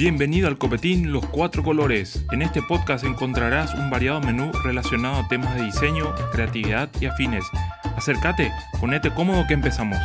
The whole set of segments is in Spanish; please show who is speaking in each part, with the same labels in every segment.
Speaker 1: Bienvenido al Copetín Los Cuatro Colores. En este podcast encontrarás un variado menú relacionado a temas de diseño, creatividad y afines. Acércate, ponete cómodo que empezamos.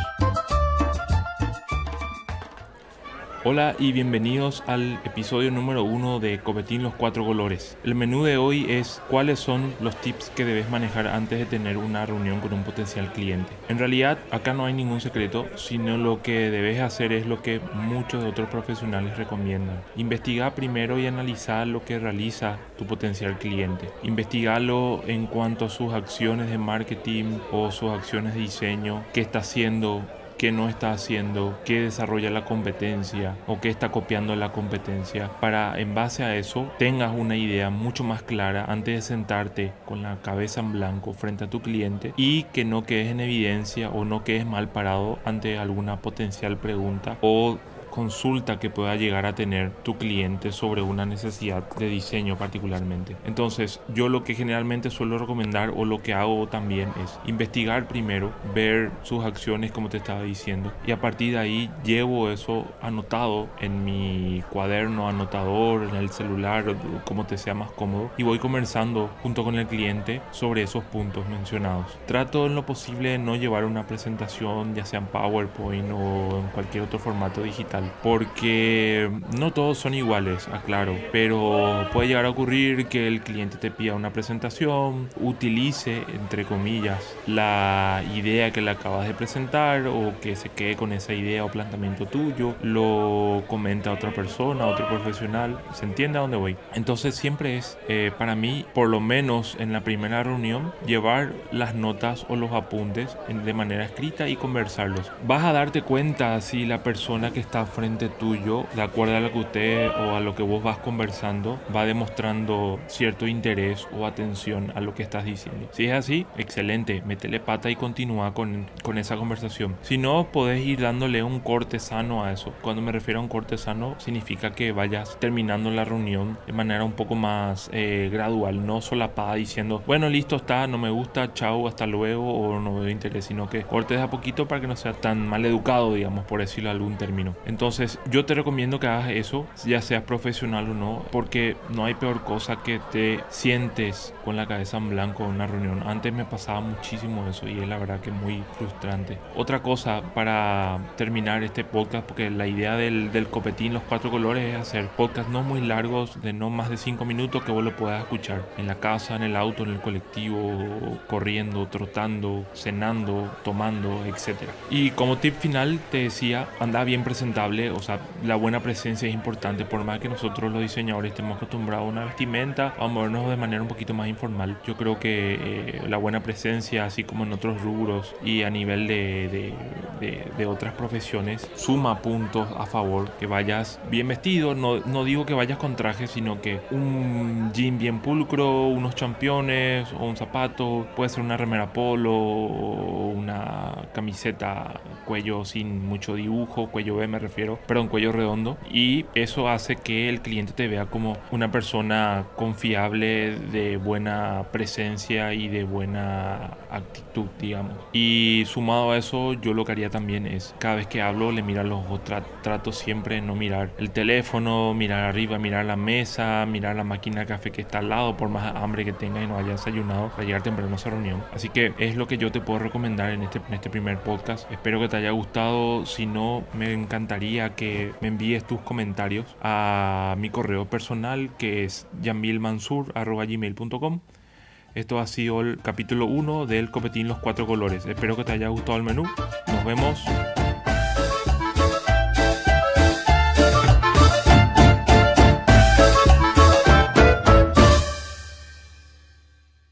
Speaker 1: Hola y bienvenidos al episodio número uno de Copetín Los Cuatro Colores. El menú de hoy es cuáles son los tips que debes manejar antes de tener una reunión con un potencial cliente. En realidad acá no hay ningún secreto, sino lo que debes hacer es lo que muchos otros profesionales recomiendan. Investiga primero y analiza lo que realiza tu potencial cliente. Investigalo en cuanto a sus acciones de marketing o sus acciones de diseño, qué está haciendo, qué no está haciendo, qué desarrolla la competencia o qué está copiando la competencia, para en base a eso tengas una idea mucho más clara antes de sentarte con la cabeza en blanco frente a tu cliente y que no quedes en evidencia o no quedes mal parado ante alguna potencial pregunta o consulta que pueda llegar a tener tu cliente sobre una necesidad de diseño particularmente. Entonces yo lo que generalmente suelo recomendar o lo que hago también es investigar primero, ver sus acciones como te estaba diciendo y a partir de ahí llevo eso anotado en mi cuaderno, anotador, en el celular, como te sea más cómodo y voy conversando junto con el cliente sobre esos puntos mencionados. Trato en lo posible de no llevar una presentación ya sea en PowerPoint o en cualquier otro formato digital porque no todos son iguales, aclaro, pero puede llegar a ocurrir que el cliente te pida una presentación, utilice, entre comillas, la idea que le acabas de presentar o que se quede con esa idea o planteamiento tuyo, lo comenta a otra persona, a otro profesional, se entiende a dónde voy. Entonces siempre es, eh, para mí, por lo menos en la primera reunión, llevar las notas o los apuntes de manera escrita y conversarlos. Vas a darte cuenta si la persona que está frente tuyo, de acuerdo a lo que usted o a lo que vos vas conversando, va demostrando cierto interés o atención a lo que estás diciendo. Si es así, excelente, métele pata y continúa con, con esa conversación. Si no, podés ir dándole un corte sano a eso. Cuando me refiero a un corte sano, significa que vayas terminando la reunión de manera un poco más eh, gradual, no solapada diciendo, bueno, listo está, no me gusta, chao, hasta luego, o no veo interés, sino que cortes a poquito para que no sea tan mal educado, digamos, por decirlo algún término. Entonces, entonces yo te recomiendo que hagas eso, ya seas profesional o no, porque no hay peor cosa que te sientes con la cabeza en blanco en una reunión. Antes me pasaba muchísimo eso y es la verdad que muy frustrante. Otra cosa para terminar este podcast, porque la idea del, del copetín, los cuatro colores, es hacer podcasts no muy largos, de no más de cinco minutos, que vos lo puedas escuchar en la casa, en el auto, en el colectivo, corriendo, trotando, cenando, tomando, etc. Y como tip final te decía, anda bien presentable o sea, la buena presencia es importante, por más que nosotros los diseñadores estemos acostumbrados a una vestimenta, a movernos de manera un poquito más informal. Yo creo que eh, la buena presencia, así como en otros rubros y a nivel de, de, de, otras profesiones, suma puntos a favor que vayas bien vestido, no, no digo que vayas con traje, sino que un jean bien pulcro, unos championes o un zapato, puede ser una remera polo o una camiseta cuello sin mucho dibujo, cuello B me refiero pero un cuello redondo. Y eso hace que el cliente te vea como una persona confiable, de buena presencia y de buena actitud, digamos. Y sumado a eso, yo lo que haría también es, cada vez que hablo, le mira los ojos. trato siempre de no mirar el teléfono, mirar arriba, mirar la mesa, mirar la máquina de café que está al lado, por más hambre que tenga y no haya desayunado para llegar temprano a esa reunión. Así que es lo que yo te puedo recomendar en este, en este primer podcast. Espero que te haya gustado. Si no, me encantaría que me envíes tus comentarios a mi correo personal que es jamilmansur.gmail.com Esto ha sido el capítulo 1 del Copetín Los Cuatro Colores. Espero que te haya gustado el menú. Nos vemos.